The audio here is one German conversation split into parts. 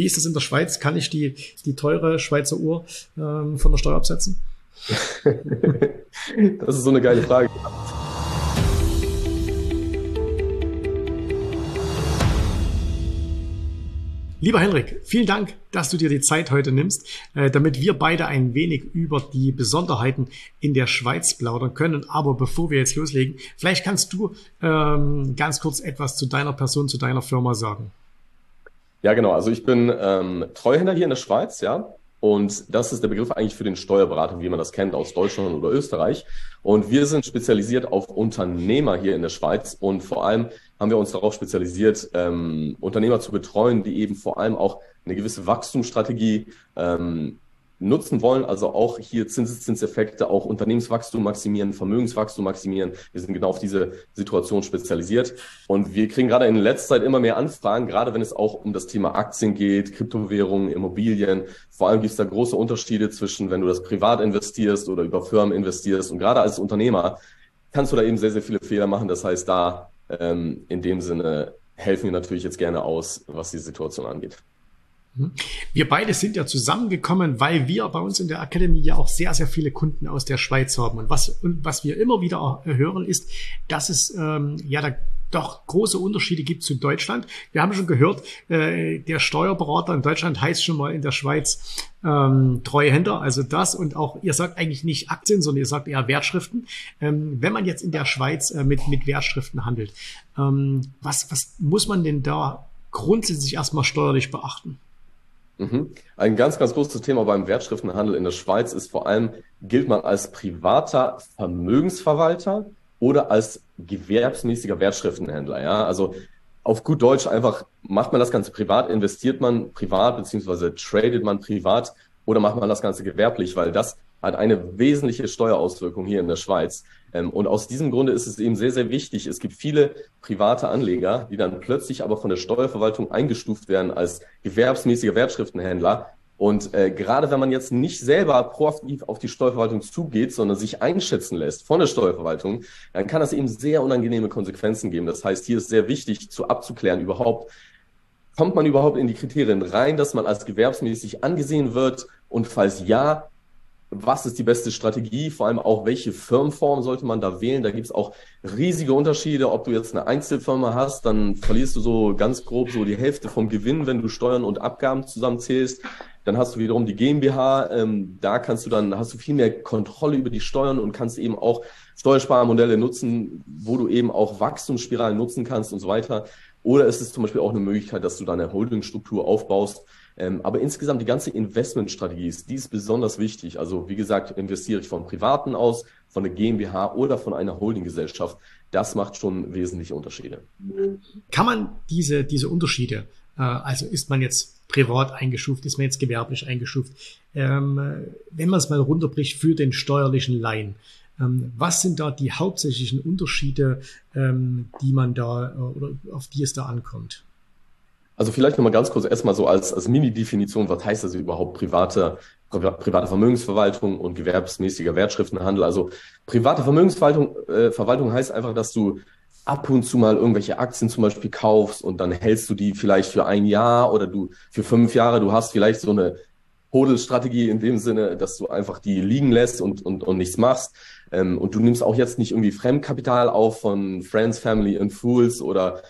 Wie ist das in der Schweiz? Kann ich die, die teure Schweizer Uhr ähm, von der Steuer absetzen? das ist so eine geile Frage. Lieber Henrik, vielen Dank, dass du dir die Zeit heute nimmst, äh, damit wir beide ein wenig über die Besonderheiten in der Schweiz plaudern können. Aber bevor wir jetzt loslegen, vielleicht kannst du ähm, ganz kurz etwas zu deiner Person, zu deiner Firma sagen. Ja, genau. Also ich bin ähm, Treuhänder hier in der Schweiz, ja. Und das ist der Begriff eigentlich für den Steuerberater, wie man das kennt aus Deutschland oder Österreich. Und wir sind spezialisiert auf Unternehmer hier in der Schweiz und vor allem haben wir uns darauf spezialisiert, ähm, Unternehmer zu betreuen, die eben vor allem auch eine gewisse Wachstumsstrategie ähm, nutzen wollen, also auch hier Zinseszinseffekte, auch Unternehmenswachstum maximieren, Vermögenswachstum maximieren. Wir sind genau auf diese Situation spezialisiert. Und wir kriegen gerade in letzter Zeit immer mehr Anfragen, gerade wenn es auch um das Thema Aktien geht, Kryptowährungen, Immobilien. Vor allem gibt es da große Unterschiede zwischen, wenn du das privat investierst oder über Firmen investierst. Und gerade als Unternehmer kannst du da eben sehr, sehr viele Fehler machen. Das heißt, da ähm, in dem Sinne helfen wir natürlich jetzt gerne aus, was die Situation angeht. Mhm. Wir beide sind ja zusammengekommen, weil wir bei uns in der Akademie ja auch sehr, sehr viele Kunden aus der Schweiz haben. Und was, und was wir immer wieder hören, ist, dass es ähm, ja da doch große Unterschiede gibt zu Deutschland. Wir haben schon gehört, äh, der Steuerberater in Deutschland heißt schon mal in der Schweiz ähm, Treuhänder, also das und auch, ihr sagt eigentlich nicht Aktien, sondern ihr sagt eher Wertschriften. Ähm, wenn man jetzt in der Schweiz äh, mit, mit Wertschriften handelt, ähm, was, was muss man denn da grundsätzlich erstmal steuerlich beachten? Mhm. Ein ganz, ganz großes Thema beim Wertschriftenhandel in der Schweiz ist vor allem, gilt man als privater Vermögensverwalter oder als gewerbsmäßiger Wertschriftenhändler. Ja, also auf gut Deutsch einfach macht man das Ganze privat, investiert man privat beziehungsweise tradet man privat oder macht man das Ganze gewerblich, weil das hat eine wesentliche Steuerauswirkung hier in der Schweiz. Ähm, und aus diesem Grunde ist es eben sehr, sehr wichtig. Es gibt viele private Anleger, die dann plötzlich aber von der Steuerverwaltung eingestuft werden als gewerbsmäßiger Wertschriftenhändler. Und äh, gerade wenn man jetzt nicht selber proaktiv auf die Steuerverwaltung zugeht, sondern sich einschätzen lässt von der Steuerverwaltung, dann kann das eben sehr unangenehme Konsequenzen geben. Das heißt, hier ist sehr wichtig zu abzuklären überhaupt, kommt man überhaupt in die Kriterien rein, dass man als gewerbsmäßig angesehen wird? Und falls ja, was ist die beste Strategie, vor allem auch welche Firmenform sollte man da wählen. Da gibt es auch riesige Unterschiede. Ob du jetzt eine Einzelfirma hast, dann verlierst du so ganz grob so die Hälfte vom Gewinn, wenn du Steuern und Abgaben zusammenzählst. Dann hast du wiederum die GmbH. Ähm, da kannst du dann, hast du viel mehr Kontrolle über die Steuern und kannst eben auch Steuersparmodelle nutzen, wo du eben auch Wachstumsspiralen nutzen kannst und so weiter. Oder ist es zum Beispiel auch eine Möglichkeit, dass du deine Holdingstruktur aufbaust, ähm, aber insgesamt die ganze Investmentstrategie ist, die ist besonders wichtig. Also wie gesagt, investiere ich vom Privaten aus, von der GmbH oder von einer Holdinggesellschaft. Das macht schon wesentliche Unterschiede. Kann man diese, diese Unterschiede, äh, also ist man jetzt privat eingestuft, ist man jetzt gewerblich eingestuft, ähm, wenn man es mal runterbricht für den steuerlichen Laien, ähm, was sind da die hauptsächlichen Unterschiede, ähm, die man da äh, oder auf die es da ankommt? Also vielleicht nochmal ganz kurz erstmal so als, als Mini-Definition, was heißt das überhaupt private, private Vermögensverwaltung und gewerbsmäßiger Wertschriftenhandel? Also private Vermögensverwaltung äh, Verwaltung heißt einfach, dass du ab und zu mal irgendwelche Aktien zum Beispiel kaufst und dann hältst du die vielleicht für ein Jahr oder du für fünf Jahre, du hast vielleicht so eine Hodelstrategie in dem Sinne, dass du einfach die liegen lässt und, und, und nichts machst. Ähm, und du nimmst auch jetzt nicht irgendwie Fremdkapital auf von Friends, Family and Fools oder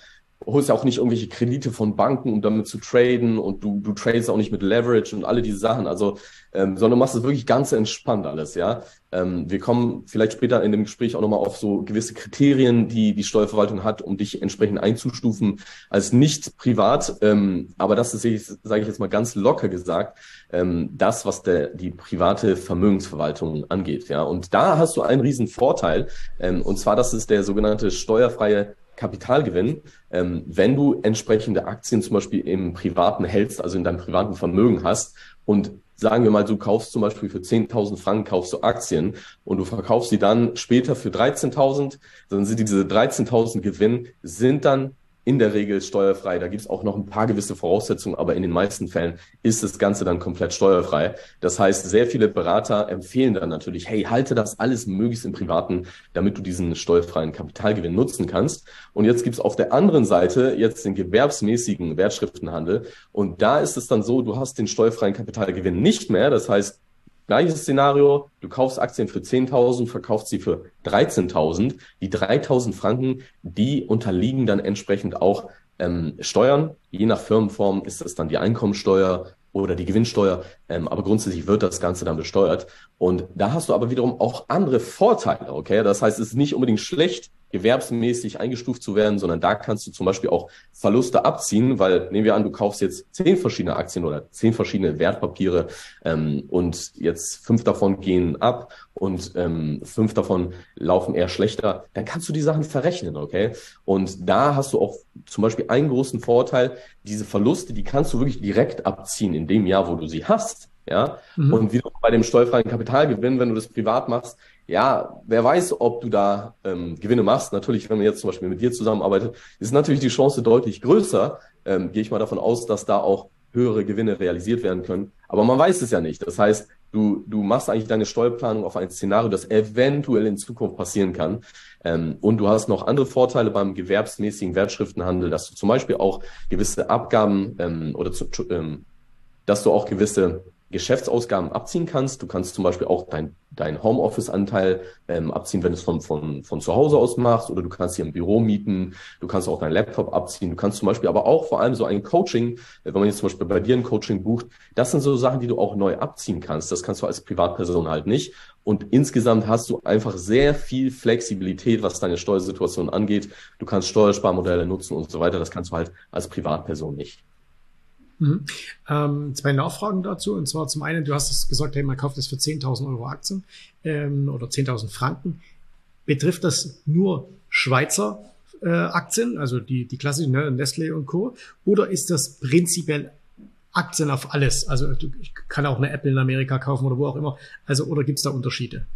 holst ja auch nicht irgendwelche Kredite von Banken, um damit zu traden und du, du tradest auch nicht mit Leverage und alle diese Sachen, also, ähm, sondern machst es wirklich ganz entspannt alles, ja. Ähm, wir kommen vielleicht später in dem Gespräch auch nochmal auf so gewisse Kriterien, die die Steuerverwaltung hat, um dich entsprechend einzustufen als nicht privat, ähm, aber das ist, sage ich jetzt mal ganz locker gesagt, ähm, das, was der, die private Vermögensverwaltung angeht, ja. Und da hast du einen riesen Vorteil, ähm, und zwar, das ist der sogenannte steuerfreie Kapitalgewinn, ähm, wenn du entsprechende Aktien zum Beispiel im privaten hältst, also in deinem privaten Vermögen hast und sagen wir mal, du kaufst zum Beispiel für 10.000 Franken kaufst du Aktien und du verkaufst sie dann später für 13.000, dann sind diese 13.000 Gewinn sind dann in der Regel steuerfrei. Da gibt es auch noch ein paar gewisse Voraussetzungen, aber in den meisten Fällen ist das Ganze dann komplett steuerfrei. Das heißt, sehr viele Berater empfehlen dann natürlich, hey, halte das alles möglichst im Privaten, damit du diesen steuerfreien Kapitalgewinn nutzen kannst. Und jetzt gibt es auf der anderen Seite jetzt den gewerbsmäßigen Wertschriftenhandel. Und da ist es dann so, du hast den steuerfreien Kapitalgewinn nicht mehr. Das heißt, Gleiches Szenario, du kaufst Aktien für 10.000, verkaufst sie für 13.000. Die 3.000 Franken, die unterliegen dann entsprechend auch ähm, Steuern. Je nach Firmenform ist das dann die Einkommensteuer oder die Gewinnsteuer, ähm, aber grundsätzlich wird das Ganze dann besteuert. Und da hast du aber wiederum auch andere Vorteile, okay? Das heißt, es ist nicht unbedingt schlecht, gewerbsmäßig eingestuft zu werden, sondern da kannst du zum Beispiel auch Verluste abziehen, weil nehmen wir an, du kaufst jetzt zehn verschiedene Aktien oder zehn verschiedene Wertpapiere ähm, und jetzt fünf davon gehen ab und ähm, fünf davon laufen eher schlechter, dann kannst du die Sachen verrechnen, okay? Und da hast du auch zum Beispiel einen großen Vorteil, diese Verluste, die kannst du wirklich direkt abziehen in dem Jahr, wo du sie hast. Ja, mhm. und wie bei dem steuerfreien Kapitalgewinn, wenn du das privat machst, ja, wer weiß, ob du da ähm, Gewinne machst. Natürlich, wenn man jetzt zum Beispiel mit dir zusammenarbeitet, ist natürlich die Chance deutlich größer. Ähm, Gehe ich mal davon aus, dass da auch höhere Gewinne realisiert werden können. Aber man weiß es ja nicht. Das heißt, du, du machst eigentlich deine Steuerplanung auf ein Szenario, das eventuell in Zukunft passieren kann. Ähm, und du hast noch andere Vorteile beim gewerbsmäßigen Wertschriftenhandel, dass du zum Beispiel auch gewisse Abgaben ähm, oder zu, ähm, dass du auch gewisse Geschäftsausgaben abziehen kannst. Du kannst zum Beispiel auch dein, dein Homeoffice-Anteil ähm, abziehen, wenn du es von, von, von zu Hause aus machst, oder du kannst hier ein Büro mieten, du kannst auch deinen Laptop abziehen, du kannst zum Beispiel aber auch vor allem so ein Coaching, wenn man jetzt zum Beispiel bei dir ein Coaching bucht, das sind so Sachen, die du auch neu abziehen kannst. Das kannst du als Privatperson halt nicht. Und insgesamt hast du einfach sehr viel Flexibilität, was deine Steuersituation angeht. Du kannst Steuersparmodelle nutzen und so weiter. Das kannst du halt als Privatperson nicht. Mhm. Ähm, zwei Nachfragen dazu. Und zwar zum einen, du hast es gesagt, hey, man kauft es für 10.000 Euro Aktien ähm, oder 10.000 Franken. Betrifft das nur Schweizer äh, Aktien, also die, die klassischen ne, Nestle und Co. Oder ist das prinzipiell Aktien auf alles? Also ich kann auch eine Apple in Amerika kaufen oder wo auch immer. Also oder gibt es da Unterschiede?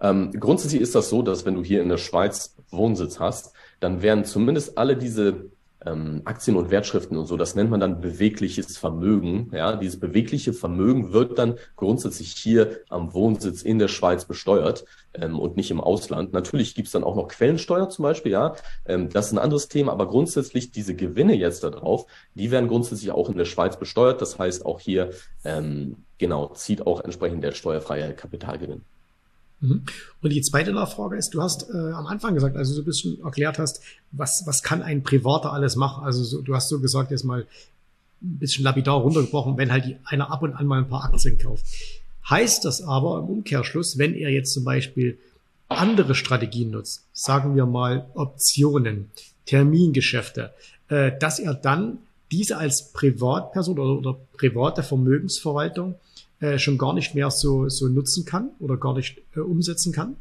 Ähm, grundsätzlich ist das so, dass wenn du hier in der Schweiz Wohnsitz hast, dann werden zumindest alle diese ähm, Aktien und Wertschriften und so, das nennt man dann bewegliches Vermögen. Ja, dieses bewegliche Vermögen wird dann grundsätzlich hier am Wohnsitz in der Schweiz besteuert ähm, und nicht im Ausland. Natürlich gibt's dann auch noch Quellensteuer zum Beispiel, ja. Ähm, das ist ein anderes Thema, aber grundsätzlich diese Gewinne jetzt da die werden grundsätzlich auch in der Schweiz besteuert. Das heißt, auch hier ähm, genau zieht auch entsprechend der steuerfreie Kapitalgewinn. Mhm. Und die zweite Nachfrage ist, du hast äh, am Anfang gesagt, also so ein bisschen erklärt hast, was, was kann ein Privater alles machen? Also so, du hast so gesagt, jetzt mal ein bisschen lapidar runtergebrochen, wenn halt die, einer ab und an mal ein paar Aktien kauft. Heißt das aber im Umkehrschluss, wenn er jetzt zum Beispiel andere Strategien nutzt, sagen wir mal Optionen, Termingeschäfte, äh, dass er dann diese als Privatperson oder, oder private Vermögensverwaltung äh, schon gar nicht mehr so, so nutzen kann oder gar nicht äh, umsetzen kann?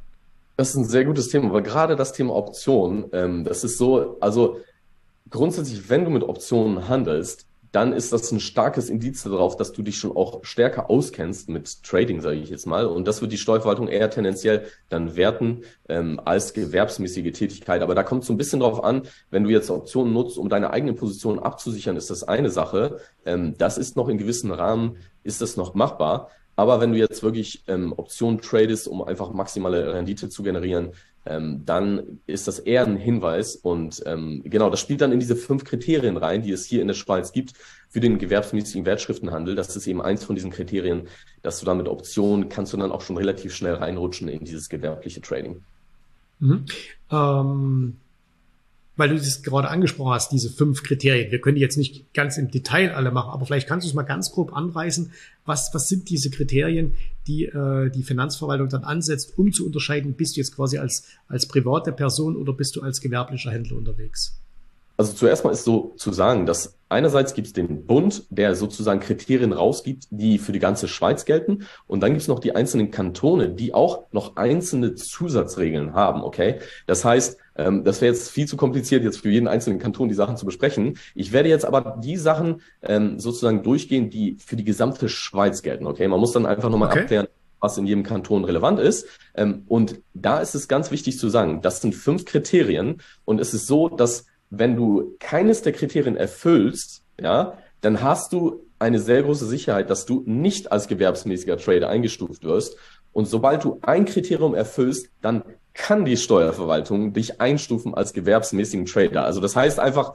Das ist ein sehr gutes Thema, aber gerade das Thema Optionen, ähm, das ist so, also grundsätzlich, wenn du mit Optionen handelst, dann ist das ein starkes Indiz darauf, dass du dich schon auch stärker auskennst mit Trading, sage ich jetzt mal. Und das wird die Steuerverwaltung eher tendenziell dann werten ähm, als gewerbsmäßige Tätigkeit. Aber da kommt es so ein bisschen drauf an, wenn du jetzt Optionen nutzt, um deine eigene Position abzusichern, ist das eine Sache. Ähm, das ist noch in gewissen Rahmen, ist das noch machbar. Aber wenn du jetzt wirklich ähm, Optionen tradest, um einfach maximale Rendite zu generieren, ähm, dann ist das eher ein Hinweis. Und ähm, genau, das spielt dann in diese fünf Kriterien rein, die es hier in der Schweiz gibt für den gewerbsmäßigen Wertschriftenhandel. Das ist eben eins von diesen Kriterien, dass du dann mit Optionen kannst du dann auch schon relativ schnell reinrutschen in dieses gewerbliche Trading. Mhm. Ähm, weil du das gerade angesprochen hast, diese fünf Kriterien. Wir können die jetzt nicht ganz im Detail alle machen, aber vielleicht kannst du es mal ganz grob anreißen. Was, was sind diese Kriterien, die äh, die Finanzverwaltung dann ansetzt, um zu unterscheiden, bist du jetzt quasi als, als private Person oder bist du als gewerblicher Händler unterwegs? Also zuerst mal ist so zu sagen, dass einerseits gibt es den Bund, der sozusagen Kriterien rausgibt, die für die ganze Schweiz gelten. Und dann gibt es noch die einzelnen Kantone, die auch noch einzelne Zusatzregeln haben, okay? Das heißt, ähm, das wäre jetzt viel zu kompliziert, jetzt für jeden einzelnen Kanton die Sachen zu besprechen. Ich werde jetzt aber die Sachen ähm, sozusagen durchgehen, die für die gesamte Schweiz gelten, okay? Man muss dann einfach nochmal okay. abklären, was in jedem Kanton relevant ist. Ähm, und da ist es ganz wichtig zu sagen, das sind fünf Kriterien. Und es ist so, dass wenn du keines der Kriterien erfüllst, ja, dann hast du eine sehr große Sicherheit, dass du nicht als gewerbsmäßiger Trader eingestuft wirst. Und sobald du ein Kriterium erfüllst, dann kann die Steuerverwaltung dich einstufen als gewerbsmäßigen Trader. Also das heißt einfach,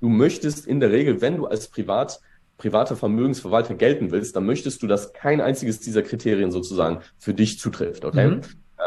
du möchtest in der Regel, wenn du als Privat, privater Vermögensverwalter gelten willst, dann möchtest du, dass kein einziges dieser Kriterien sozusagen für dich zutrifft. Okay? Mhm.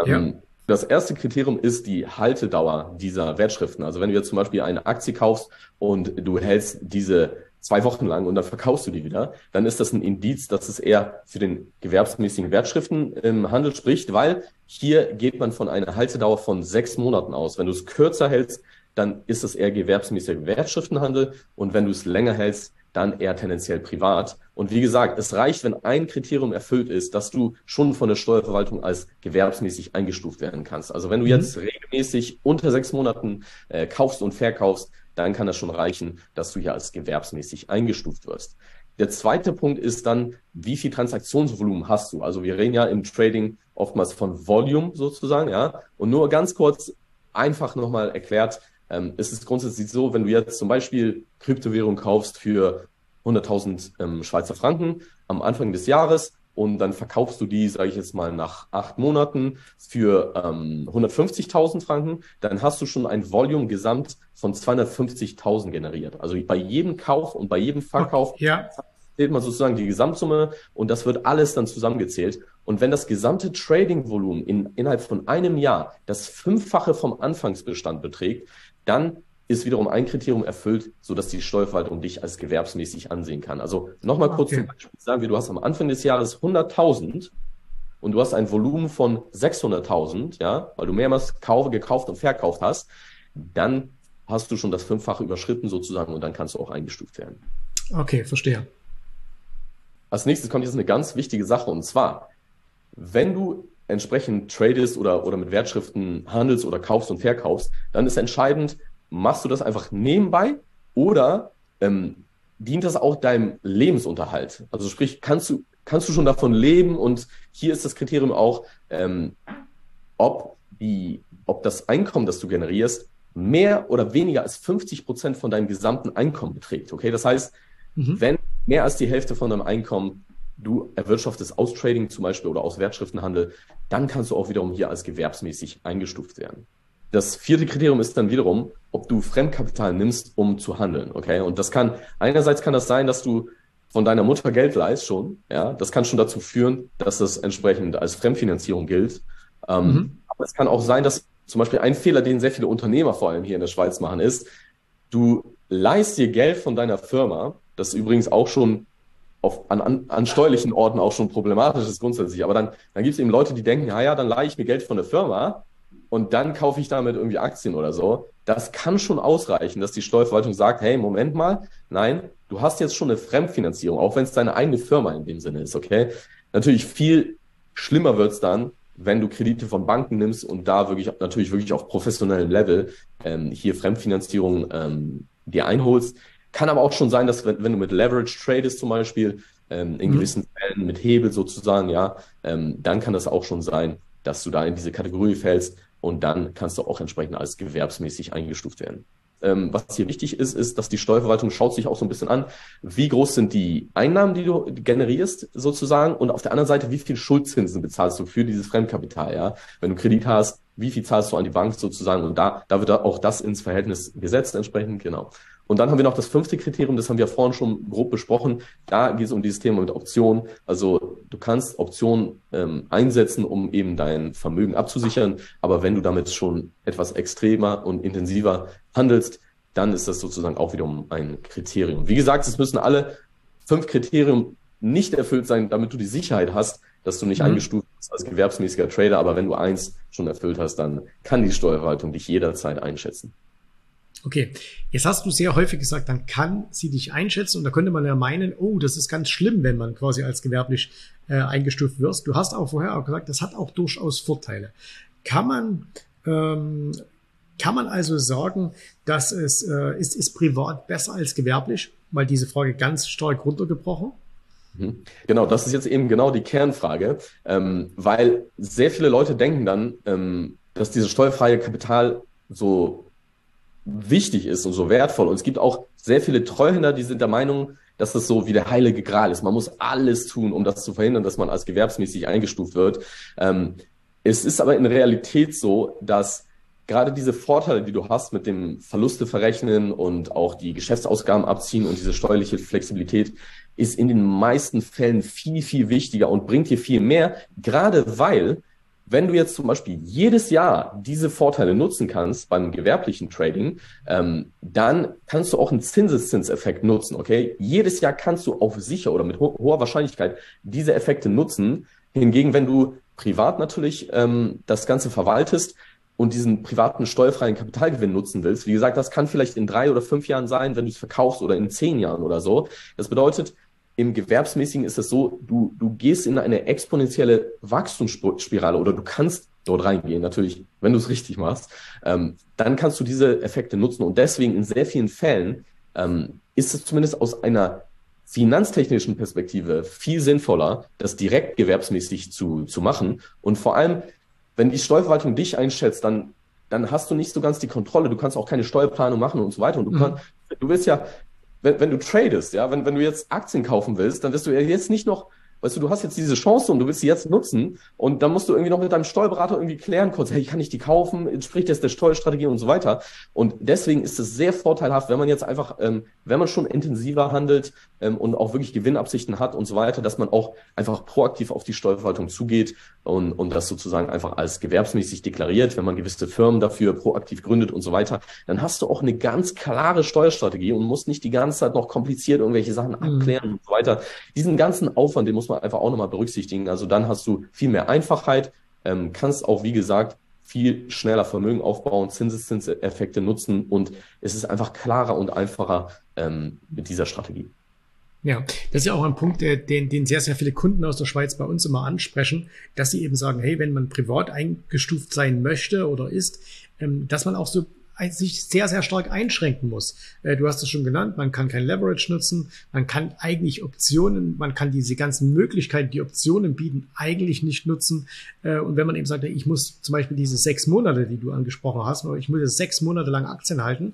Ähm, Das erste Kriterium ist die Haltedauer dieser Wertschriften. Also wenn du jetzt zum Beispiel eine Aktie kaufst und du hältst diese zwei Wochen lang und dann verkaufst du die wieder, dann ist das ein Indiz, dass es eher für den gewerbsmäßigen Wertschriften im Handel spricht, weil hier geht man von einer Haltedauer von sechs Monaten aus. Wenn du es kürzer hältst, dann ist es eher gewerbsmäßiger Wertschriftenhandel und wenn du es länger hältst, dann eher tendenziell privat. Und wie gesagt, es reicht, wenn ein Kriterium erfüllt ist, dass du schon von der Steuerverwaltung als gewerbsmäßig eingestuft werden kannst. Also wenn du mhm. jetzt regelmäßig unter sechs Monaten äh, kaufst und verkaufst, dann kann das schon reichen, dass du hier als gewerbsmäßig eingestuft wirst. Der zweite Punkt ist dann, wie viel Transaktionsvolumen hast du? Also wir reden ja im Trading oftmals von Volume sozusagen, ja. Und nur ganz kurz einfach nochmal erklärt, ähm, ist es grundsätzlich so, wenn du jetzt zum Beispiel Kryptowährung kaufst für 100.000 ähm, Schweizer Franken am Anfang des Jahres und dann verkaufst du die, sage ich jetzt mal, nach acht Monaten für ähm, 150.000 Franken, dann hast du schon ein Volume gesamt von 250.000 generiert. Also bei jedem Kauf und bei jedem Verkauf ja. zählt man sozusagen die Gesamtsumme und das wird alles dann zusammengezählt. Und wenn das gesamte Trading-Volumen in, innerhalb von einem Jahr das Fünffache vom Anfangsbestand beträgt, dann ist wiederum ein Kriterium erfüllt, so dass die Steuerverwaltung dich als gewerbsmäßig ansehen kann. Also nochmal kurz okay. zum Beispiel sagen wir, du hast am Anfang des Jahres 100.000 und du hast ein Volumen von 600.000, ja, weil du mehrmals gekauft und verkauft hast, dann hast du schon das Fünffache überschritten sozusagen und dann kannst du auch eingestuft werden. Okay, verstehe. Als nächstes kommt jetzt eine ganz wichtige Sache und zwar, wenn du entsprechend tradest oder, oder mit Wertschriften handelst oder kaufst und verkaufst, dann ist entscheidend, machst du das einfach nebenbei oder ähm, dient das auch deinem Lebensunterhalt? Also sprich, kannst du, kannst du schon davon leben? Und hier ist das Kriterium auch, ähm, ob, die, ob das Einkommen, das du generierst, mehr oder weniger als 50 Prozent von deinem gesamten Einkommen beträgt. Okay, das heißt, mhm. wenn mehr als die Hälfte von deinem Einkommen du erwirtschaftest aus Trading zum Beispiel oder aus Wertschriftenhandel, dann kannst du auch wiederum hier als gewerbsmäßig eingestuft werden. Das vierte Kriterium ist dann wiederum, ob du Fremdkapital nimmst, um zu handeln. Okay. Und das kann, einerseits kann das sein, dass du von deiner Mutter Geld leihst schon. Ja. Das kann schon dazu führen, dass das entsprechend als Fremdfinanzierung gilt. Ähm, mhm. Aber es kann auch sein, dass zum Beispiel ein Fehler, den sehr viele Unternehmer vor allem hier in der Schweiz machen, ist, du leihst dir Geld von deiner Firma, das übrigens auch schon auf, an, an, an steuerlichen Orten auch schon problematisch ist grundsätzlich. Aber dann, dann gibt es eben Leute, die denken, ja, ja, dann leihe ich mir Geld von der Firma und dann kaufe ich damit irgendwie Aktien oder so. Das kann schon ausreichen, dass die Steuerverwaltung sagt, hey, Moment mal, nein, du hast jetzt schon eine Fremdfinanzierung, auch wenn es deine eigene Firma in dem Sinne ist, okay? Natürlich viel schlimmer wird's dann, wenn du Kredite von Banken nimmst und da wirklich natürlich wirklich auf professionellem Level ähm, hier Fremdfinanzierung ähm, dir einholst. Kann aber auch schon sein, dass wenn, wenn du mit Leverage tradest zum Beispiel, ähm, in mhm. gewissen Fällen mit Hebel sozusagen, ja, ähm, dann kann das auch schon sein, dass du da in diese Kategorie fällst, und dann kannst du auch entsprechend als gewerbsmäßig eingestuft werden. Ähm, was hier wichtig ist, ist, dass die Steuerverwaltung schaut sich auch so ein bisschen an, wie groß sind die Einnahmen, die du generierst sozusagen und auf der anderen Seite, wie viel Schuldzinsen bezahlst du für dieses Fremdkapital, ja? Wenn du Kredit hast, wie viel zahlst du an die Bank sozusagen und da, da wird auch das ins Verhältnis gesetzt entsprechend, genau. Und dann haben wir noch das fünfte Kriterium, das haben wir vorhin schon grob besprochen. Da geht es um dieses Thema mit Optionen. Also du kannst Optionen ähm, einsetzen, um eben dein Vermögen abzusichern. Aber wenn du damit schon etwas extremer und intensiver handelst, dann ist das sozusagen auch wiederum ein Kriterium. Wie gesagt, es müssen alle fünf Kriterien nicht erfüllt sein, damit du die Sicherheit hast, dass du nicht mhm. eingestuft bist als gewerbsmäßiger Trader. Aber wenn du eins schon erfüllt hast, dann kann die Steuerverwaltung dich jederzeit einschätzen. Okay, jetzt hast du sehr häufig gesagt, dann kann sie dich einschätzen und da könnte man ja meinen, oh, das ist ganz schlimm, wenn man quasi als gewerblich äh, eingestuft wirst. Du hast auch vorher auch gesagt, das hat auch durchaus Vorteile. Kann man ähm, kann man also sagen, dass es äh, ist, ist privat besser als gewerblich? Mal diese Frage ganz stark runtergebrochen. Mhm. Genau, das ist jetzt eben genau die Kernfrage, ähm, weil sehr viele Leute denken dann, ähm, dass dieses steuerfreie Kapital so wichtig ist und so wertvoll. Und es gibt auch sehr viele Treuhänder, die sind der Meinung, dass das so wie der heilige Gral ist. Man muss alles tun, um das zu verhindern, dass man als gewerbsmäßig eingestuft wird. Ähm, es ist aber in Realität so, dass gerade diese Vorteile, die du hast mit dem Verluste verrechnen und auch die Geschäftsausgaben abziehen und diese steuerliche Flexibilität, ist in den meisten Fällen viel, viel wichtiger und bringt dir viel mehr, gerade weil wenn du jetzt zum Beispiel jedes Jahr diese Vorteile nutzen kannst beim gewerblichen Trading, ähm, dann kannst du auch einen Zinseszinseffekt nutzen, okay? Jedes Jahr kannst du auf sicher oder mit ho hoher Wahrscheinlichkeit diese Effekte nutzen. Hingegen, wenn du privat natürlich ähm, das Ganze verwaltest und diesen privaten steuerfreien Kapitalgewinn nutzen willst, wie gesagt, das kann vielleicht in drei oder fünf Jahren sein, wenn du es verkaufst oder in zehn Jahren oder so. Das bedeutet, im Gewerbsmäßigen ist es so, du, du gehst in eine exponentielle Wachstumsspirale oder du kannst dort reingehen, natürlich, wenn du es richtig machst, ähm, dann kannst du diese Effekte nutzen. Und deswegen in sehr vielen Fällen ähm, ist es zumindest aus einer finanztechnischen Perspektive viel sinnvoller, das direkt gewerbsmäßig zu, zu machen. Und vor allem, wenn die Steuerverwaltung dich einschätzt, dann, dann hast du nicht so ganz die Kontrolle. Du kannst auch keine Steuerplanung machen und so weiter. Und du, mhm. kannst, du willst ja wenn, wenn du tradest, ja, wenn, wenn du jetzt Aktien kaufen willst, dann wirst du ja jetzt nicht noch Weißt du, du hast jetzt diese Chance und du willst sie jetzt nutzen und dann musst du irgendwie noch mit deinem Steuerberater irgendwie klären kurz, hey, kann ich die kaufen? Entspricht das der Steuerstrategie und so weiter? Und deswegen ist es sehr vorteilhaft, wenn man jetzt einfach, ähm, wenn man schon intensiver handelt ähm, und auch wirklich Gewinnabsichten hat und so weiter, dass man auch einfach proaktiv auf die Steuerverwaltung zugeht und, und das sozusagen einfach als gewerbsmäßig deklariert, wenn man gewisse Firmen dafür proaktiv gründet und so weiter, dann hast du auch eine ganz klare Steuerstrategie und musst nicht die ganze Zeit noch kompliziert irgendwelche Sachen mhm. abklären mhm. und so weiter. Diesen ganzen Aufwand, den muss man einfach auch nochmal berücksichtigen. Also dann hast du viel mehr Einfachheit, ähm, kannst auch, wie gesagt, viel schneller Vermögen aufbauen, Zinseszinseffekte nutzen und es ist einfach klarer und einfacher ähm, mit dieser Strategie. Ja, das ist ja auch ein Punkt, den, den sehr, sehr viele Kunden aus der Schweiz bei uns immer ansprechen, dass sie eben sagen, hey, wenn man privat eingestuft sein möchte oder ist, ähm, dass man auch so sich sehr, sehr stark einschränken muss. Äh, du hast es schon genannt, man kann kein Leverage nutzen, man kann eigentlich Optionen, man kann diese ganzen Möglichkeiten, die Optionen bieten, eigentlich nicht nutzen. Äh, und wenn man eben sagt, ich muss zum Beispiel diese sechs Monate, die du angesprochen hast, ich muss sechs Monate lang Aktien halten,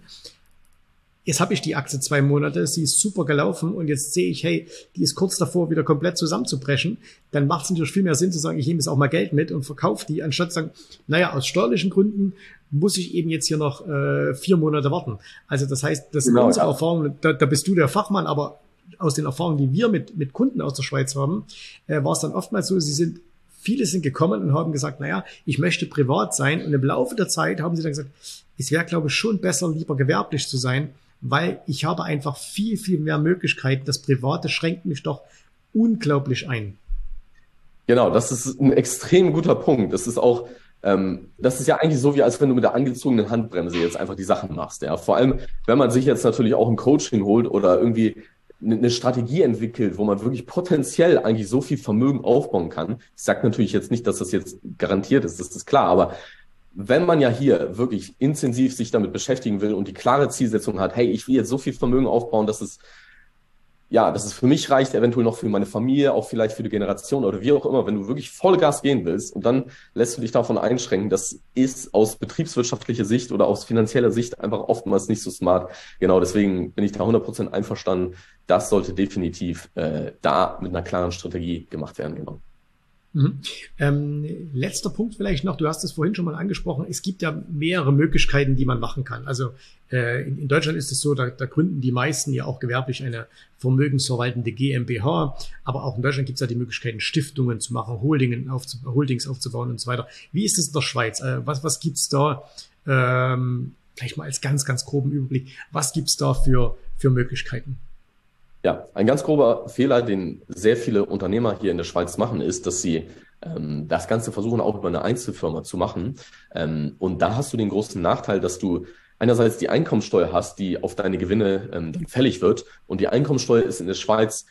Jetzt habe ich die Aktie zwei Monate, sie ist super gelaufen und jetzt sehe ich, hey, die ist kurz davor, wieder komplett zusammenzubrechen. Dann macht es natürlich viel mehr Sinn zu sagen, ich nehme jetzt auch mal Geld mit und verkaufe die, anstatt zu sagen, naja, aus steuerlichen Gründen muss ich eben jetzt hier noch äh, vier Monate warten. Also das heißt, das genau, unsere ja. Erfahrung, da, da bist du der Fachmann, aber aus den Erfahrungen, die wir mit, mit Kunden aus der Schweiz haben, äh, war es dann oftmals so, sie sind Viele sind gekommen und haben gesagt, naja, ich möchte privat sein. Und im Laufe der Zeit haben sie dann gesagt, es wäre, glaube ich, schon besser, lieber gewerblich zu sein, weil ich habe einfach viel, viel mehr Möglichkeiten. Das Private schränkt mich doch unglaublich ein. Genau, das ist ein extrem guter Punkt. Das ist auch, ähm, das ist ja eigentlich so, wie als wenn du mit der angezogenen Handbremse jetzt einfach die Sachen machst. Ja, vor allem, wenn man sich jetzt natürlich auch ein Coaching holt oder irgendwie eine Strategie entwickelt, wo man wirklich potenziell eigentlich so viel Vermögen aufbauen kann. Ich sage natürlich jetzt nicht, dass das jetzt garantiert ist, das ist klar, aber wenn man ja hier wirklich intensiv sich damit beschäftigen will und die klare Zielsetzung hat, hey, ich will jetzt so viel Vermögen aufbauen, dass es ja, dass es für mich reicht, eventuell noch für meine Familie, auch vielleicht für die Generation oder wie auch immer, wenn du wirklich Vollgas gehen willst und dann lässt du dich davon einschränken, das ist aus betriebswirtschaftlicher Sicht oder aus finanzieller Sicht einfach oftmals nicht so smart. Genau, deswegen bin ich da 100% einverstanden. Das sollte definitiv äh, da mit einer klaren Strategie gemacht werden, genau. Mhm. Ähm, letzter Punkt vielleicht noch, du hast es vorhin schon mal angesprochen, es gibt ja mehrere Möglichkeiten, die man machen kann. Also äh, in, in, Deutschland ist es so, da, da, gründen die meisten ja auch gewerblich eine vermögensverwaltende GmbH, aber auch in Deutschland gibt es ja die Möglichkeiten, Stiftungen zu machen, Holdingen aufzu, Holdings aufzubauen und so weiter. Wie ist es in der Schweiz? Äh, was was gibt's da? Ähm, gleich mal als ganz, ganz groben Überblick, was gibt's da für, für Möglichkeiten? Ja, ein ganz grober Fehler, den sehr viele Unternehmer hier in der Schweiz machen, ist, dass sie ähm, das Ganze versuchen auch über eine Einzelfirma zu machen. Ähm, und da hast du den großen Nachteil, dass du einerseits die Einkommensteuer hast, die auf deine Gewinne ähm, fällig wird. Und die Einkommensteuer ist in der Schweiz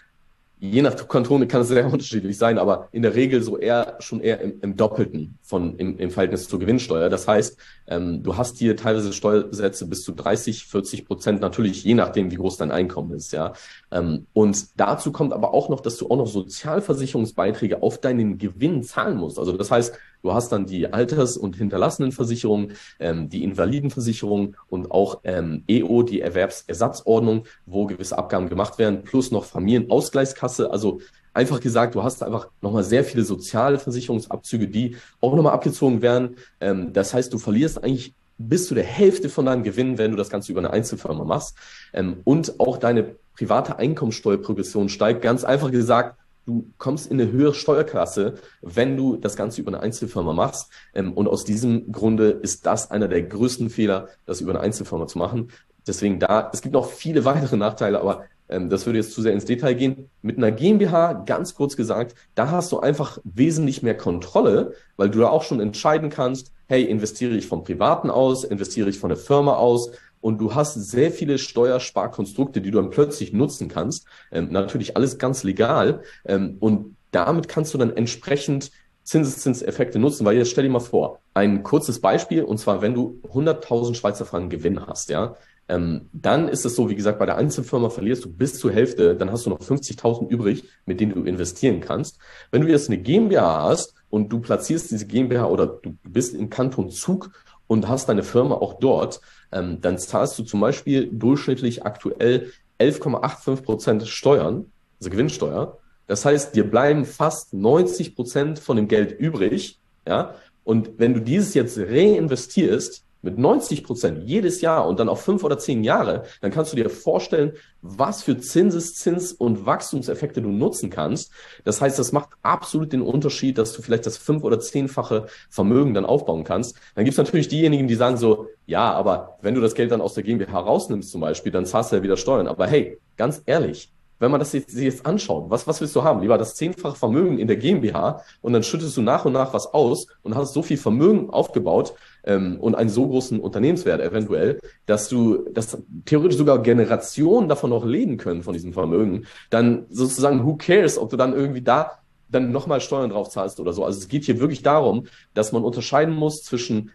je nach Kanton kann es sehr unterschiedlich sein, aber in der Regel so eher schon eher im, im Doppelten von im, im Verhältnis zur Gewinnsteuer. Das heißt, ähm, du hast hier teilweise Steuersätze bis zu 30, 40 Prozent, natürlich je nachdem, wie groß dein Einkommen ist, ja. Ähm, und dazu kommt aber auch noch, dass du auch noch Sozialversicherungsbeiträge auf deinen Gewinn zahlen musst. Also das heißt, Du hast dann die Alters- und Hinterlassenenversicherung, ähm, die Invalidenversicherung und auch ähm, EO, die Erwerbsersatzordnung, wo gewisse Abgaben gemacht werden, plus noch Familienausgleichskasse. Also einfach gesagt, du hast einfach nochmal sehr viele soziale Versicherungsabzüge, die auch nochmal abgezogen werden. Ähm, das heißt, du verlierst eigentlich bis zu der Hälfte von deinem Gewinn, wenn du das Ganze über eine Einzelfirma machst. Ähm, und auch deine private Einkommensteuerprogression steigt. Ganz einfach gesagt, du kommst in eine höhere Steuerklasse, wenn du das Ganze über eine Einzelfirma machst. Ähm, und aus diesem Grunde ist das einer der größten Fehler, das über eine Einzelfirma zu machen. Deswegen da, es gibt noch viele weitere Nachteile, aber ähm, das würde jetzt zu sehr ins Detail gehen. Mit einer GmbH, ganz kurz gesagt, da hast du einfach wesentlich mehr Kontrolle, weil du da auch schon entscheiden kannst, hey, investiere ich vom Privaten aus, investiere ich von der Firma aus, und du hast sehr viele Steuersparkonstrukte, die du dann plötzlich nutzen kannst. Ähm, natürlich alles ganz legal. Ähm, und damit kannst du dann entsprechend Zinseszinseffekte nutzen, weil jetzt stell dir mal vor, ein kurzes Beispiel, und zwar, wenn du 100.000 Schweizer Franken Gewinn hast, ja, ähm, dann ist es so, wie gesagt, bei der Einzelfirma verlierst du bis zur Hälfte, dann hast du noch 50.000 übrig, mit denen du investieren kannst. Wenn du jetzt eine GmbH hast und du platzierst diese GmbH oder du bist im Kanton Zug und hast deine Firma auch dort, ähm, dann zahlst du zum Beispiel durchschnittlich aktuell 11,85 Prozent Steuern, also Gewinnsteuer. Das heißt, dir bleiben fast 90 Prozent von dem Geld übrig, ja. Und wenn du dieses jetzt reinvestierst, mit 90 Prozent jedes Jahr und dann auf fünf oder zehn Jahre, dann kannst du dir vorstellen, was für Zinseszins- und Wachstumseffekte du nutzen kannst. Das heißt, das macht absolut den Unterschied, dass du vielleicht das fünf- oder zehnfache Vermögen dann aufbauen kannst. Dann gibt es natürlich diejenigen, die sagen so, ja, aber wenn du das Geld dann aus der GmbH rausnimmst zum Beispiel, dann zahlst du ja wieder Steuern. Aber hey, ganz ehrlich, wenn man das jetzt, sich jetzt anschaut, was, was willst du haben? Lieber das zehnfache Vermögen in der GmbH und dann schüttest du nach und nach was aus und hast so viel Vermögen aufgebaut ähm, und einen so großen Unternehmenswert eventuell, dass du, dass theoretisch sogar Generationen davon noch leben können von diesem Vermögen, dann sozusagen, who cares, ob du dann irgendwie da dann nochmal Steuern drauf zahlst oder so. Also es geht hier wirklich darum, dass man unterscheiden muss zwischen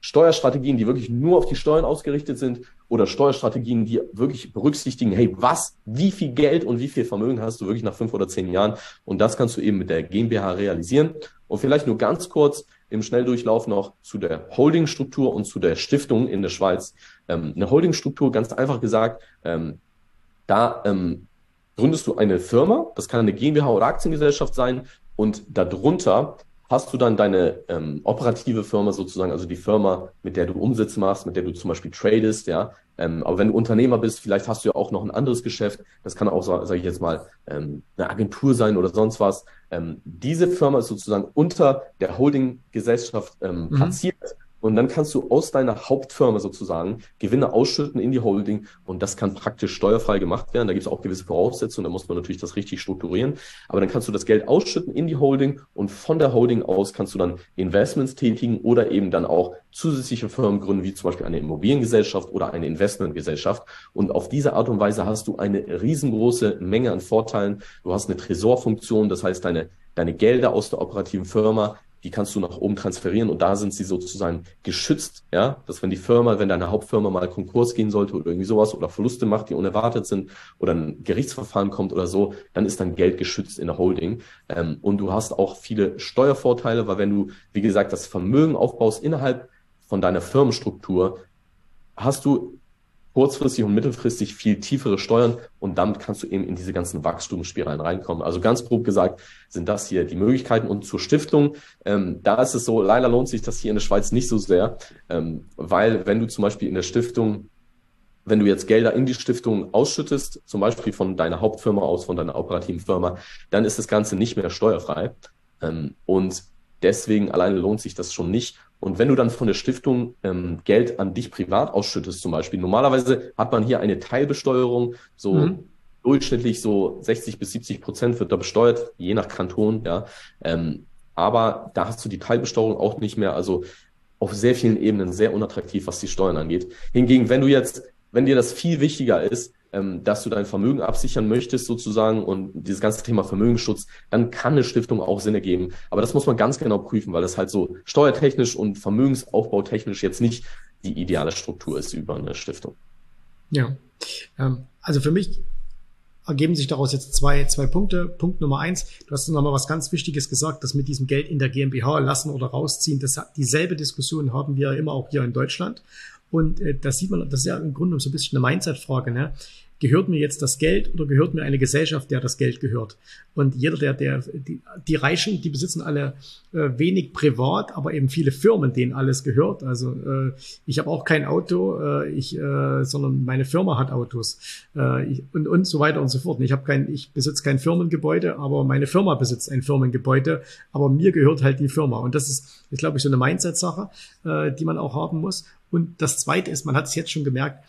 Steuerstrategien, die wirklich nur auf die Steuern ausgerichtet sind oder Steuerstrategien, die wirklich berücksichtigen, hey, was, wie viel Geld und wie viel Vermögen hast du wirklich nach fünf oder zehn Jahren? Und das kannst du eben mit der GmbH realisieren. Und vielleicht nur ganz kurz im Schnelldurchlauf noch zu der Holdingstruktur und zu der Stiftung in der Schweiz. Ähm, eine Holdingstruktur, ganz einfach gesagt, ähm, da ähm, gründest du eine Firma, das kann eine GmbH oder Aktiengesellschaft sein, und darunter hast du dann deine ähm, operative Firma sozusagen, also die Firma, mit der du Umsitz machst, mit der du zum Beispiel tradest, ja. Ähm, aber wenn du Unternehmer bist, vielleicht hast du ja auch noch ein anderes Geschäft. Das kann auch, sage ich jetzt mal, ähm, eine Agentur sein oder sonst was. Ähm, diese Firma ist sozusagen unter der Holding-Gesellschaft ähm, mhm. Und dann kannst du aus deiner Hauptfirma sozusagen Gewinne ausschütten in die Holding und das kann praktisch steuerfrei gemacht werden. Da gibt es auch gewisse Voraussetzungen, da muss man natürlich das richtig strukturieren. Aber dann kannst du das Geld ausschütten in die Holding und von der Holding aus kannst du dann Investments tätigen oder eben dann auch zusätzliche Firmen gründen, wie zum Beispiel eine Immobiliengesellschaft oder eine Investmentgesellschaft. Und auf diese Art und Weise hast du eine riesengroße Menge an Vorteilen. Du hast eine Tresorfunktion, das heißt, deine deine Gelder aus der operativen Firma die kannst du nach oben transferieren und da sind sie sozusagen geschützt, ja, dass wenn die Firma, wenn deine Hauptfirma mal Konkurs gehen sollte oder irgendwie sowas oder Verluste macht, die unerwartet sind oder ein Gerichtsverfahren kommt oder so, dann ist dein Geld geschützt in der Holding. Ähm, und du hast auch viele Steuervorteile, weil wenn du, wie gesagt, das Vermögen aufbaust innerhalb von deiner Firmenstruktur, hast du kurzfristig und mittelfristig viel tiefere Steuern und damit kannst du eben in diese ganzen Wachstumsspiralen reinkommen. Also ganz grob gesagt sind das hier die Möglichkeiten und zur Stiftung, ähm, da ist es so, leider lohnt sich das hier in der Schweiz nicht so sehr, ähm, weil wenn du zum Beispiel in der Stiftung wenn du jetzt Gelder in die Stiftung ausschüttest, zum Beispiel von deiner Hauptfirma aus, von deiner operativen Firma, dann ist das Ganze nicht mehr steuerfrei. Ähm, und deswegen alleine lohnt sich das schon nicht. Und wenn du dann von der Stiftung ähm, Geld an dich privat ausschüttest, zum Beispiel, normalerweise hat man hier eine Teilbesteuerung, so mhm. durchschnittlich so 60 bis 70 Prozent wird da besteuert, je nach Kanton, ja. Ähm, aber da hast du die Teilbesteuerung auch nicht mehr, also auf sehr vielen Ebenen sehr unattraktiv, was die Steuern angeht. Hingegen, wenn du jetzt, wenn dir das viel wichtiger ist, ähm, dass du dein Vermögen absichern möchtest sozusagen und dieses ganze Thema Vermögensschutz, dann kann eine Stiftung auch Sinn ergeben. Aber das muss man ganz genau prüfen, weil das halt so steuertechnisch und vermögensaufbautechnisch jetzt nicht die ideale Struktur ist über eine Stiftung. Ja, ähm, also für mich ergeben sich daraus jetzt zwei, zwei Punkte. Punkt Nummer eins, du hast nochmal was ganz Wichtiges gesagt, dass mit diesem Geld in der GmbH lassen oder rausziehen, das, dieselbe Diskussion haben wir immer auch hier in Deutschland. Und äh, das sieht man, das ist ja im Grunde so ein bisschen eine Mindset-Frage. Ne? Gehört mir jetzt das Geld oder gehört mir eine Gesellschaft, der das Geld gehört? Und jeder, der, der, die, die Reichen, die besitzen alle äh, wenig privat, aber eben viele Firmen, denen alles gehört. Also äh, ich habe auch kein Auto, äh, ich, äh, sondern meine Firma hat Autos äh, ich, und, und so weiter und so fort. Ich habe kein, ich besitze kein Firmengebäude, aber meine Firma besitzt ein Firmengebäude, aber mir gehört halt die Firma. Und das ist, ist glaube ich, so eine Mindset-Sache, äh, die man auch haben muss. Und das Zweite ist, man hat es jetzt schon gemerkt,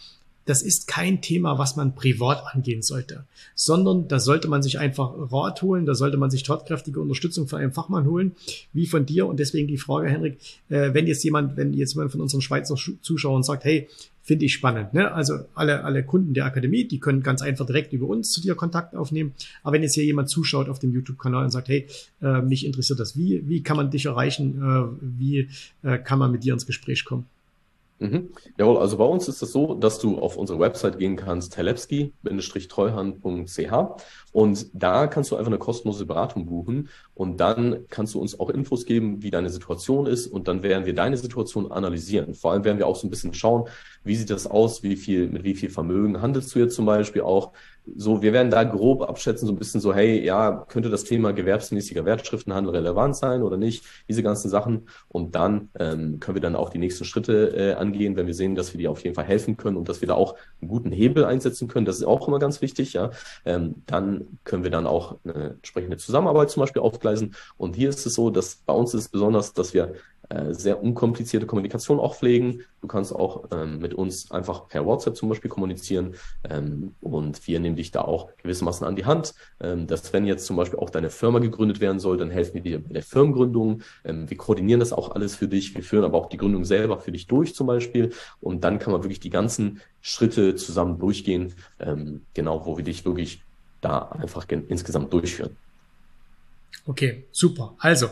das ist kein Thema, was man privat angehen sollte, sondern da sollte man sich einfach Rat holen, da sollte man sich tatkräftige Unterstützung von einem Fachmann holen, wie von dir. Und deswegen die Frage, Henrik, äh, wenn jetzt jemand, wenn jetzt jemand von unseren Schweizer Zuschauern sagt, hey, finde ich spannend. Ne? Also alle, alle Kunden der Akademie, die können ganz einfach direkt über uns zu dir Kontakt aufnehmen. Aber wenn jetzt hier jemand zuschaut auf dem YouTube-Kanal und sagt, hey, äh, mich interessiert das, wie, wie kann man dich erreichen, äh, wie kann man mit dir ins Gespräch kommen? Mhm. Jawohl, also bei uns ist es so, dass du auf unsere Website gehen kannst, telepski-treuhand.ch und da kannst du einfach eine kostenlose Beratung buchen und dann kannst du uns auch Infos geben, wie deine Situation ist und dann werden wir deine Situation analysieren. Vor allem werden wir auch so ein bisschen schauen, wie sieht das aus, wie viel, mit wie viel Vermögen handelst du jetzt zum Beispiel auch, so, wir werden da grob abschätzen, so ein bisschen so, hey, ja, könnte das Thema gewerbsmäßiger Wertschriftenhandel relevant sein oder nicht? Diese ganzen Sachen. Und dann ähm, können wir dann auch die nächsten Schritte äh, angehen, wenn wir sehen, dass wir dir auf jeden Fall helfen können und dass wir da auch einen guten Hebel einsetzen können. Das ist auch immer ganz wichtig, ja. Ähm, dann können wir dann auch eine entsprechende Zusammenarbeit zum Beispiel aufgleisen. Und hier ist es so, dass bei uns ist es besonders, dass wir äh, sehr unkomplizierte Kommunikation auch pflegen. Du kannst auch ähm, mit uns einfach per WhatsApp zum Beispiel kommunizieren ähm, und wir nehmen dich da auch gewissermaßen an die Hand, ähm, dass wenn jetzt zum Beispiel auch deine Firma gegründet werden soll, dann helfen wir dir bei der Firmengründung. Ähm, wir koordinieren das auch alles für dich. Wir führen aber auch die Gründung selber für dich durch zum Beispiel und dann kann man wirklich die ganzen Schritte zusammen durchgehen, ähm, genau, wo wir dich wirklich da einfach insgesamt durchführen. Okay, super. Also,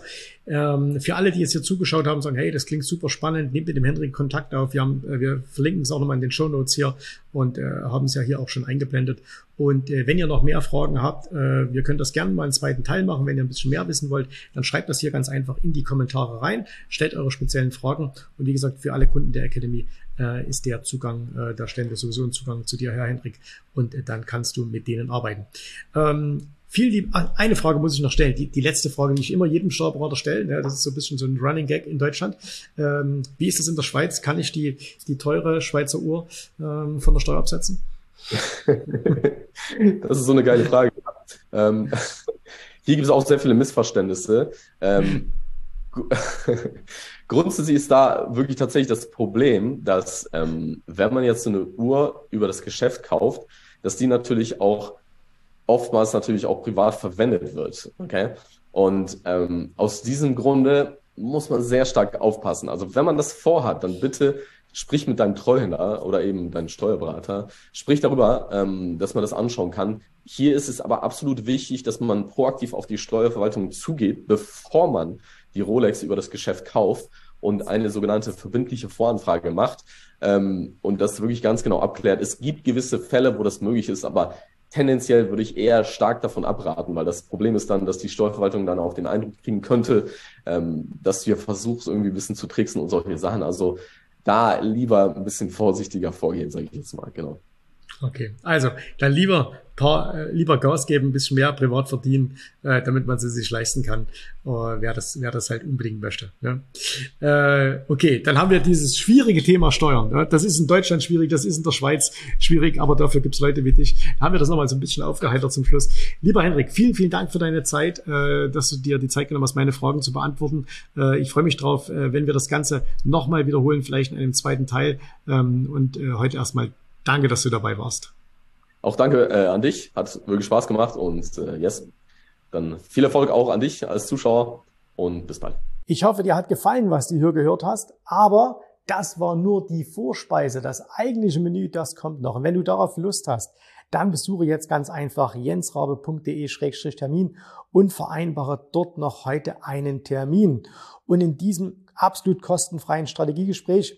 ähm, für alle, die jetzt hier zugeschaut haben, sagen, hey, das klingt super spannend, nehmt mit dem Henrik Kontakt auf. Wir, haben, äh, wir verlinken es auch nochmal in den Show Notes hier und äh, haben es ja hier auch schon eingeblendet. Und äh, wenn ihr noch mehr Fragen habt, äh, wir können das gerne mal einen zweiten Teil machen. Wenn ihr ein bisschen mehr wissen wollt, dann schreibt das hier ganz einfach in die Kommentare rein, stellt eure speziellen Fragen. Und wie gesagt, für alle Kunden der Academy äh, ist der Zugang, äh, da stellen wir sowieso einen Zugang zu dir, Herr Henrik, und äh, dann kannst du mit denen arbeiten. Ähm, viel lieb. Ah, eine Frage muss ich noch stellen. Die, die letzte Frage, die ich immer jedem Steuerberater stelle. Ja, das ist so ein bisschen so ein Running Gag in Deutschland. Ähm, wie ist es in der Schweiz? Kann ich die, die teure Schweizer Uhr ähm, von der Steuer absetzen? das ist so eine geile Frage. Ähm, hier gibt es auch sehr viele Missverständnisse. Ähm, grundsätzlich ist da wirklich tatsächlich das Problem, dass ähm, wenn man jetzt so eine Uhr über das Geschäft kauft, dass die natürlich auch oftmals natürlich auch privat verwendet wird. Okay? Und ähm, aus diesem Grunde muss man sehr stark aufpassen. Also wenn man das vorhat, dann bitte sprich mit deinem Treuhänder oder eben deinem Steuerberater, sprich darüber, ähm, dass man das anschauen kann. Hier ist es aber absolut wichtig, dass man proaktiv auf die Steuerverwaltung zugeht, bevor man die Rolex über das Geschäft kauft und eine sogenannte verbindliche Voranfrage macht ähm, und das wirklich ganz genau abklärt. Es gibt gewisse Fälle, wo das möglich ist, aber tendenziell würde ich eher stark davon abraten, weil das Problem ist dann, dass die Steuerverwaltung dann auch den Eindruck kriegen könnte, ähm, dass wir versuchen, irgendwie ein bisschen zu tricksen und solche Sachen. Also da lieber ein bisschen vorsichtiger vorgehen, sage ich jetzt mal, genau. Okay, also dann lieber paar, äh, lieber Gas geben, ein bisschen mehr privat verdienen, äh, damit man sie sich leisten kann, äh, wer das, wer das halt unbedingt möchte. Ne? Äh, okay, dann haben wir dieses schwierige Thema Steuern. Ne? Das ist in Deutschland schwierig, das ist in der Schweiz schwierig, aber dafür gibt's Leute wie dich. Da haben wir das nochmal so ein bisschen aufgeheitert zum Schluss. Lieber Henrik, vielen, vielen Dank für deine Zeit, äh, dass du dir die Zeit genommen hast, meine Fragen zu beantworten. Äh, ich freue mich drauf, äh, wenn wir das Ganze nochmal wiederholen, vielleicht in einem zweiten Teil. Ähm, und äh, heute erstmal danke, dass du dabei warst. Auch danke äh, an dich, hat wirklich Spaß gemacht und äh, yes, dann viel Erfolg auch an dich als Zuschauer und bis bald. Ich hoffe, dir hat gefallen, was du hier gehört hast, aber das war nur die Vorspeise. Das eigentliche Menü, das kommt noch. Und wenn du darauf Lust hast, dann besuche jetzt ganz einfach jensrabe.de-termin und vereinbare dort noch heute einen Termin. Und in diesem absolut kostenfreien Strategiegespräch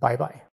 Bye bye.